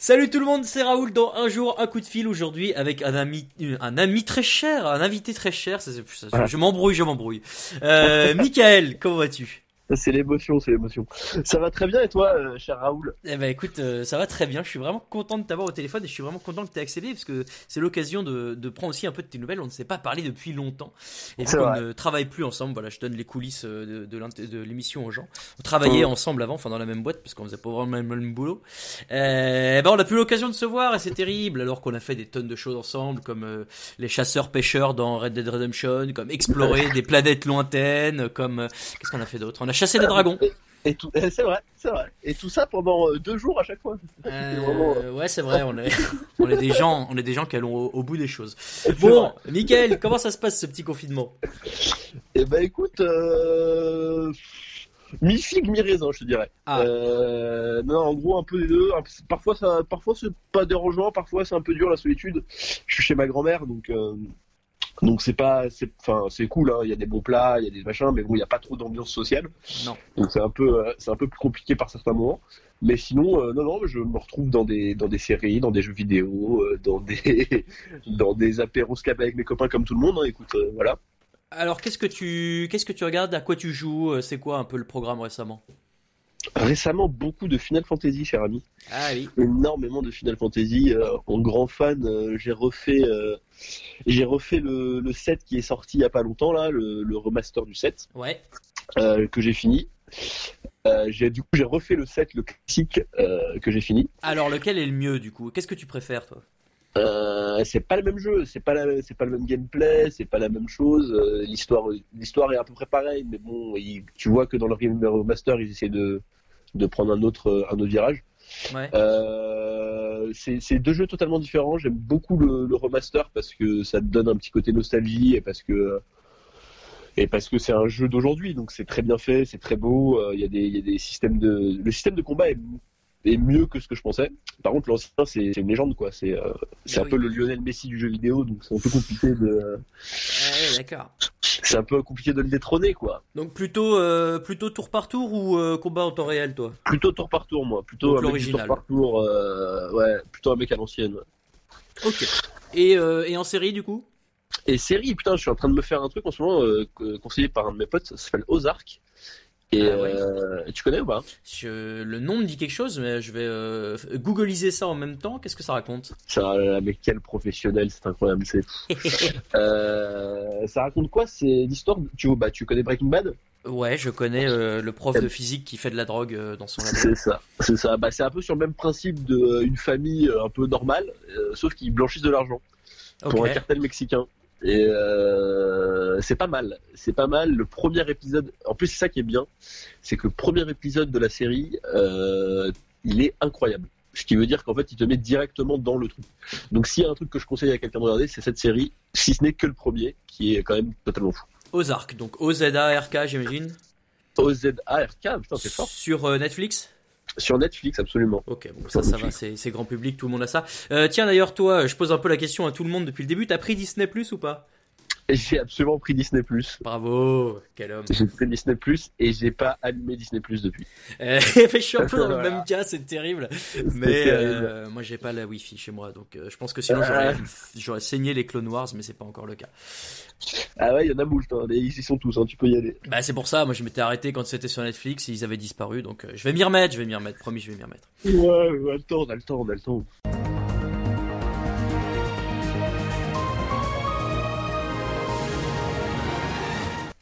Salut tout le monde, c'est Raoul dans Un jour, un coup de fil aujourd'hui avec un ami, un ami très cher, un invité très cher. Ça, c'est- ça, je m'embrouille, je m'embrouille. Euh, Michael, comment vas-tu? C'est l'émotion, c'est l'émotion. Ça va très bien et toi, euh, cher Raoul? Eh ben écoute, euh, ça va très bien. Je suis vraiment content de t'avoir au téléphone et je suis vraiment content que tu aies accédé parce que c'est l'occasion de, de prendre aussi un peu de tes nouvelles. On ne s'est pas parlé depuis longtemps et vrai. ne travaille plus ensemble, voilà, je donne les coulisses euh, de, l'émission aux gens. On travaillait Mm. ensemble avant, enfin dans la même boîte parce qu'on faisait pas vraiment le même, même boulot. Euh, ben on n'a plus l'occasion de se voir et c'est terrible alors qu'on a fait des tonnes de choses ensemble comme euh, les chasseurs pêcheurs dans Red Dead Redemption, comme explorer des planètes lointaines, comme euh, qu'est-ce qu'on a fait d'autre? Chassé des dragons. Et, et tout, c'est vrai, c'est vrai. Et tout ça pendant euh, deux jours à chaque fois. Vraiment, Euh, ouais, c'est vrai, on est, on est des gens, on est des gens qui allons au, au bout des choses. Bon. Michael, comment ça se passe ce petit confinement? Eh ben écoute, euh... mi-figue, mi-raisin, je te dirais. Ah. Euh, non, en gros, un peu des deux. Parfois, ça, parfois c'est pas dérangeant, parfois c'est un peu dur la solitude. Je suis chez ma grand-mère, donc euh, donc c'est pas, c'est, enfin, c'est cool. hein. Il y a des bons plats, il y a des machins, mais bon, il y a pas trop d'ambiance sociale. Non. Donc c'est un peu, euh, c'est un peu plus compliqué par certains moments. Mais sinon, euh, non, non, je me retrouve dans des, dans des séries, dans des jeux vidéo, euh, dans des, dans des apéros Skype avec mes copains comme tout le monde. hein. Écoute, voilà. Alors, qu'est-ce que tu, qu'est-ce que tu regardes? À quoi tu joues? C'est quoi un peu le programme récemment? Récemment, beaucoup de Final Fantasy, cher ami. Ah oui. Énormément de Final Fantasy. Euh, en grand fan, euh, j'ai refait, euh, j'ai refait le, le set qui est sorti il y a pas longtemps là, le, le remaster du set Ouais. que j'ai fini. J'ai du coup j'ai refait le set le classique que j'ai fini. Alors, lequel est le mieux du coup? Qu'est-ce que tu préfères toi? Euh, c'est pas le même jeu, c'est pas c'est pas le même gameplay, c'est pas la même chose. Euh, l'histoire, l'histoire est à peu près pareille, mais bon, il- tu vois que dans le remaster ils essaient de de prendre un autre un autre virage. Ouais. Euh, c'est deux jeux totalement différents. J'aime beaucoup le, le remaster parce que ça te donne un petit côté nostalgie et parce que et parce que c'est un jeu d'aujourd'hui, donc c'est très bien fait, c'est très beau. euh, Il y a des il y a des systèmes de le système de combat est, est mieux que ce que je pensais. Par contre, l'ancien c'est une légende quoi. C'est euh, c'est Ah un peu le Lionel Messi du jeu vidéo, donc c'est un peu compliqué de Ah ouais, d'accord. c'est un peu compliqué de le détrôner quoi. Donc plutôt, euh, plutôt tour par tour ou euh, combat en temps réel toi? Plutôt tour par tour moi, plutôt Donc un mec du tour l'original. par tour, euh, ouais, plutôt un mec à l'ancienne. ouais. Ok. Et, euh, et en série du coup? Et série, putain, je suis en train de me faire un truc en ce moment euh, conseillé par un de mes potes, ça s'appelle Ozark. Et Ah ouais. euh, tu connais ou pas? Je- Le nom me dit quelque chose, mais je vais euh, googliser ça en même temps. Qu'est-ce que ça raconte? Ça, mais quel professionnel, c'est incroyable. C'est... Euh, ça raconte quoi C'est l'histoire. Tu, bah, tu connais Breaking Bad? Ouais, je connais euh, le prof de physique qui fait de la drogue dans son labo. C'est ça. C'est ça. Bah, c'est un peu sur le même principe d'une famille un peu normale, sauf qu'ils blanchissent de l'argent pour un cartel mexicain. Et euh, c'est pas mal. C'est pas mal. Le premier épisode. En plus, c'est ça qui est bien, c'est que le premier épisode de la série, euh, il est incroyable. Ce qui veut dire qu'en fait, il te met directement dans le truc. Donc, s'il y a un truc que je conseille à quelqu'un de regarder, c'est cette série, si ce n'est que le premier, qui est quand même totalement fou. Ozark, donc O-Z-A-R-K, j'imagine. O-Z-A-R-K, putain, c'est fort. Sur euh, Netflix? Sur Netflix, absolument. Ok, bon, ça, ça va, c'est grand public, tout le monde a ça. Euh, tiens, d'ailleurs, toi, je pose un peu la question à tout le monde depuis le début. T'as pris Disney Plus ou pas? J'ai absolument pris Disney+. Bravo, quel homme. J'ai pris Disney+, et j'ai pas allumé Disney+, depuis. Euh, je suis un peu dans le Voilà. même cas, c'est terrible. Mais euh, moi, j'ai pas la Wi-Fi chez moi, donc euh, je pense que sinon j'aurais j'aurais saigné les Clone Wars, mais c'est pas encore le cas. Ah ouais, il y en a moult, hein. ils y sont tous, hein. tu peux y aller. Bah c'est pour ça, moi je m'étais arrêté quand c'était sur Netflix, et ils avaient disparu, donc euh, je vais m'y remettre, je vais m'y remettre, promis, je vais m'y remettre. Ouais, on a le temps, on a le temps, on a le temps.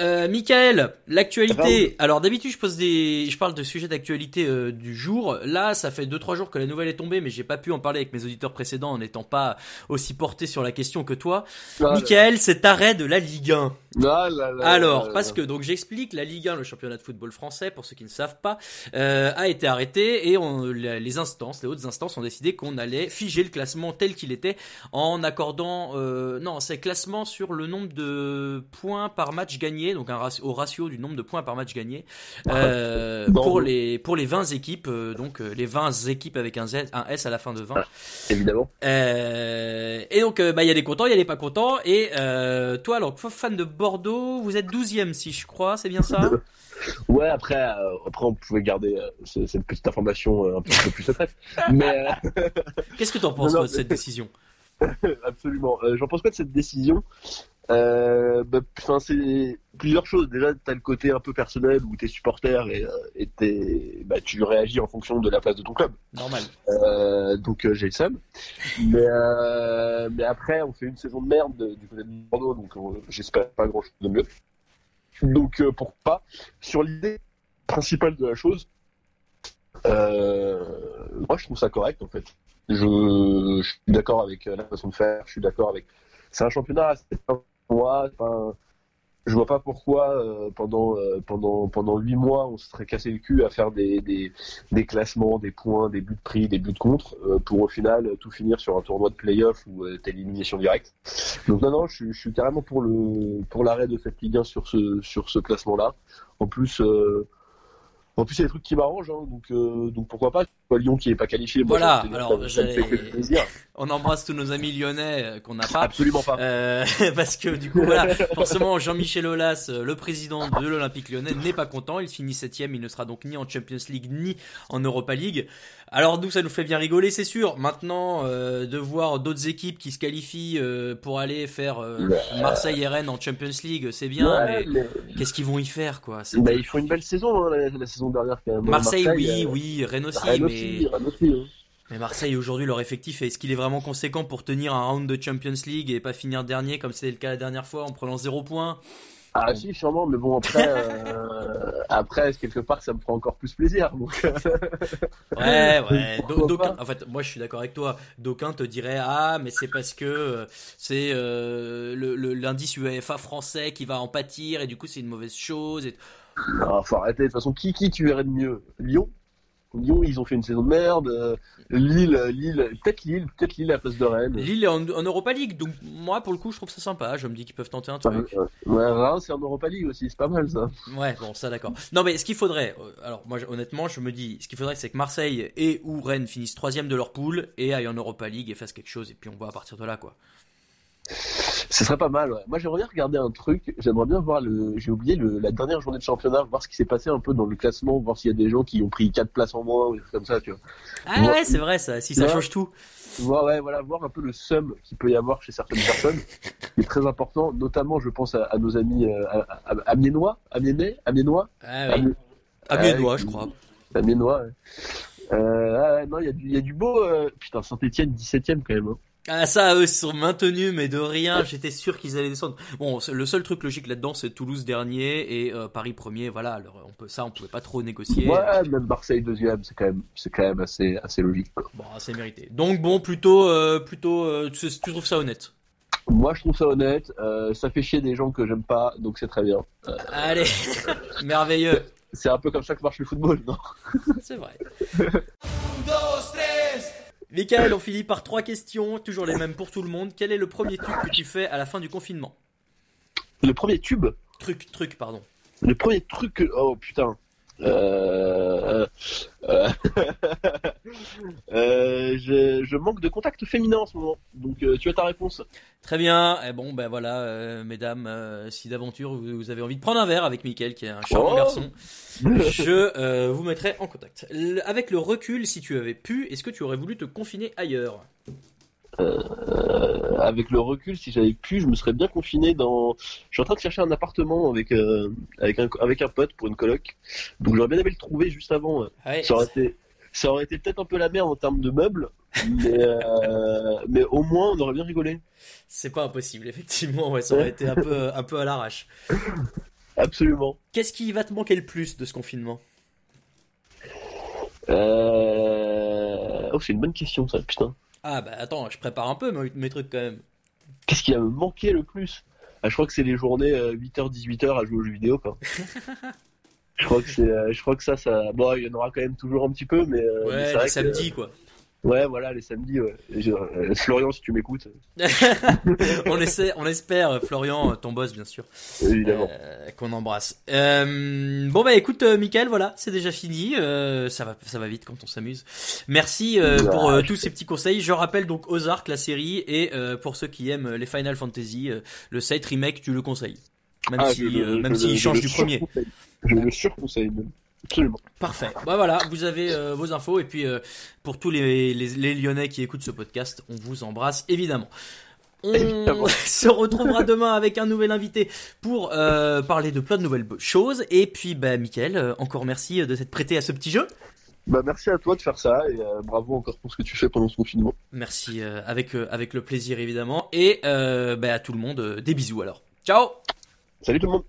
Euh, Michael, l'actualité. Alors d'habitude je pose des, je parle de sujets d'actualité euh, du jour. Là, ça fait deux trois jours que la nouvelle est tombée, mais j'ai pas pu en parler avec mes auditeurs précédents en n'étant pas aussi porté sur la question que toi. Ah, Michael, cet arrêt de la Ligue 1. là, là, là, Alors, là, parce que donc j'explique, la Ligue 1, le championnat de football français, pour ceux qui ne savent pas, euh, a été arrêté et on, les les instances, les hautes instances ont décidé qu'on allait figer le classement tel qu'il était en accordant, euh, non, c'est classement sur le nombre de points par match gagné donc un ratio, au ratio du nombre de points par match gagné euh, pour les pour les 20 équipes, euh, donc les 20 équipes avec un Z, un S à la fin de 20. Ah, évidemment. et donc bah il y a des contents, il y a des pas contents. Et toi alors fan de Bordeaux, vous êtes 12e si je crois, c'est bien ça? Ouais, après, après on pouvait garder cette petite information un peu plus secrète. Mais qu'est-ce que tu en penses de cette décision? Absolument. J'en pense quoi de cette décision? Euh, bah, c'est plusieurs choses. Déjà, tu as le côté un peu personnel où tu es supporter et, euh, bah, tu réagis en fonction de la place de ton club. Normal. Euh, donc euh, j'ai le seum. Mais, mais après, on fait une saison de merde du côté de Bordeaux, donc j'espère pas grand chose de mieux. Donc pourquoi pas Sur l'idée principale de la chose, moi je trouve ça correct en fait. Je, je suis d'accord avec la façon de faire, je suis d'accord avec. C'est un championnat, c'est moi, enfin, je vois pas pourquoi euh, pendant euh, pendant pendant huit mois on se serait cassé le cul à faire des, des, des classements, des points, des buts de prix, des buts de contre, euh, pour au final tout finir sur un tournoi de playoff ou élimination directe. Donc non non, je, je, suis carrément pour le pour l'arrêt de cette Ligue 1 sur ce sur ce classement là. En plus en plus, il y a des trucs qui m'arrangent, hein, donc, euh, donc pourquoi pas. Lyon qui est pas qualifié. voilà, alors on embrasse tous nos amis lyonnais euh, qu'on n'a pas. Absolument pas. Euh, parce que du coup, voilà, forcément, Jean-Michel Aulas, le président de l'Olympique lyonnais, n'est pas content. Il finit septième, il ne sera donc ni en Champions League ni en Europa League. Alors nous, ça nous fait bien rigoler, c'est sûr. Maintenant, de voir d'autres équipes qui se qualifient pour aller faire Marseille et Rennes en Champions League, c'est bien, mais, qu'est-ce qu'ils vont y faire, quoi? Bah, Ils font une belle saison, hein, la, saison dernière quand même. Marseille, oui, oui, Rennes aussi, mais Hein. Mais Marseille aujourd'hui leur effectif est-ce qu'il est vraiment conséquent pour tenir un round de Champions League et pas finir dernier comme c'était le cas la dernière fois en prenant zéro point? Ah si sûrement mais bon après euh, après quelque part ça me fera encore plus plaisir donc. Ouais ouais en fait moi je suis d'accord avec toi. D'aucuns te diraient ah mais c'est parce que euh, c'est euh, l'indice UEFA français qui va en pâtir et du coup c'est une mauvaise chose et... non, faut arrêter. De toute façon qui qui tu verrais de mieux? Lyon? Lyon, ils ont fait une saison de merde. Euh, Lille, Lille, peut-être Lille, peut-être Lille à la place de Rennes. Lille est en, Europa League, donc moi pour le coup je trouve ça sympa. Je me dis qu'ils peuvent tenter un truc. Ouais, Reims c'est en Europa League aussi, c'est pas mal ça. Ouais, bon ça d'accord. Non mais ce qu'il faudrait, euh, alors moi honnêtement je me dis, ce qu'il faudrait c'est que Marseille et ou Rennes finissent troisième de leur poule et aillent en Europa League et fassent quelque chose et puis on voit à partir de là quoi. Ce serait pas mal, ouais. Moi, j'aimerais bien regarder un truc. J'aimerais bien voir le. J'ai oublié le... la dernière journée de championnat, voir ce qui s'est passé un peu dans le classement, voir s'il y a des gens qui ont pris 4 places en moins ou des trucs comme ça, tu vois. Ah ouais, c'est vrai, ça. Si ça change tout. Voir, ouais, voilà, voir un peu le sum qu'il peut y avoir chez certaines personnes, qui est très important. Notamment, je pense à, nos amis euh, amiénois, amiénais, amiénois. Ah oui. Amiénois, je crois. Amiénois. Ouais. Euh, ah, non, il y, a du, y a du beau. Euh... Putain, Saint-Etienne, 17ème quand même. Hein. Ah ça, eux, ils sont maintenus, mais de rien. J'étais sûr qu'ils allaient descendre. Bon, le seul truc logique là-dedans, c'est Toulouse dernier et euh, Paris premier. Voilà, alors, on peut ça, on pouvait pas trop négocier. Ouais, même Marseille deuxième, c'est quand même, c'est quand même assez, assez logique. Bon, assez mérité. Donc bon, plutôt, euh, plutôt, euh, tu, trouves ça honnête? Moi, je trouve ça honnête. ça fait chier des gens que j'aime pas, donc c'est très bien. Allez, merveilleux. C'est un peu comme ça que marche le football, non? C'est vrai. Michael, on finit par trois questions, toujours les mêmes pour tout le monde. Quel est le premier truc que tu fais à la fin du confinement? Le premier tube? Truc, truc, pardon. Le premier truc que... Oh putain. Euh, euh, euh, je, manque de contact féminin en ce moment, donc tu as ta réponse. Très bien. Et eh bon, ben voilà, mesdames, si d'aventure vous, avez envie de prendre un verre avec Mickaël, qui est un charmant oh garçon, je vous mettrai en contact. avec le recul, si tu avais pu, est-ce que tu aurais voulu te confiner ailleurs? Euh, avec le recul, si j'avais pu, je me serais bien confiné dans. Je suis en train de chercher un appartement avec euh, avec un avec un pote pour une coloc. Donc j'aurais bien aimé le trouver juste avant. Ça aurait été ça aurait été peut-être un peu la merde en termes de meubles, mais euh, mais au moins on aurait bien rigolé. C'est pas impossible, effectivement. Ouais, ça aurait été un peu un peu à l'arrache. Absolument. Qu'est-ce qui va te manquer le plus de ce confinement? Oh, c'est une bonne question ça, putain. Ah bah attends, je prépare un peu mes, trucs quand même. Qu'est-ce qui a me manqué le plus? Ah, Je crois que c'est les journées 8h-18h euh, à jouer aux jeux vidéo quoi. je crois que c'est, euh, je crois que ça, ça, bon, il y en aura quand même toujours un petit peu, mais. Euh, ouais, mais samedi quoi. Ouais, voilà, les samedis. Ouais. Je- euh, Florian, si tu m'écoutes, on essaie, on espère, euh, Florian, euh, ton boss bien sûr, évidemment. euh, qu'on embrasse. Euh, bon bah écoute, Michael, voilà, c'est déjà fini. Ça va, ça va vite quand on s'amuse. Merci pour tous ces petits conseils. Je rappelle donc Ozark, la série, et pour ceux qui aiment les Final Fantasy, le 7 remake, tu le conseilles, même Ah, si, je le- je même le- s'il change du premier. Je le surconseille même. Absolument. Parfait. Bah voilà, vous avez euh, vos infos et puis euh, pour tous les, les, les Lyonnais qui écoutent ce podcast, on vous embrasse évidemment. On Évidemment. se retrouvera demain avec un nouvel invité pour euh, parler de plein de nouvelles choses. Et puis, bah, Mickaël, encore merci de s'être prêté à ce petit jeu. Bah, merci à toi de faire ça et euh, bravo encore pour ce que tu fais pendant ce confinement. Merci euh, avec euh, avec le plaisir évidemment. Et bah, à tout le monde, des bisous alors. Ciao. Salut tout le monde.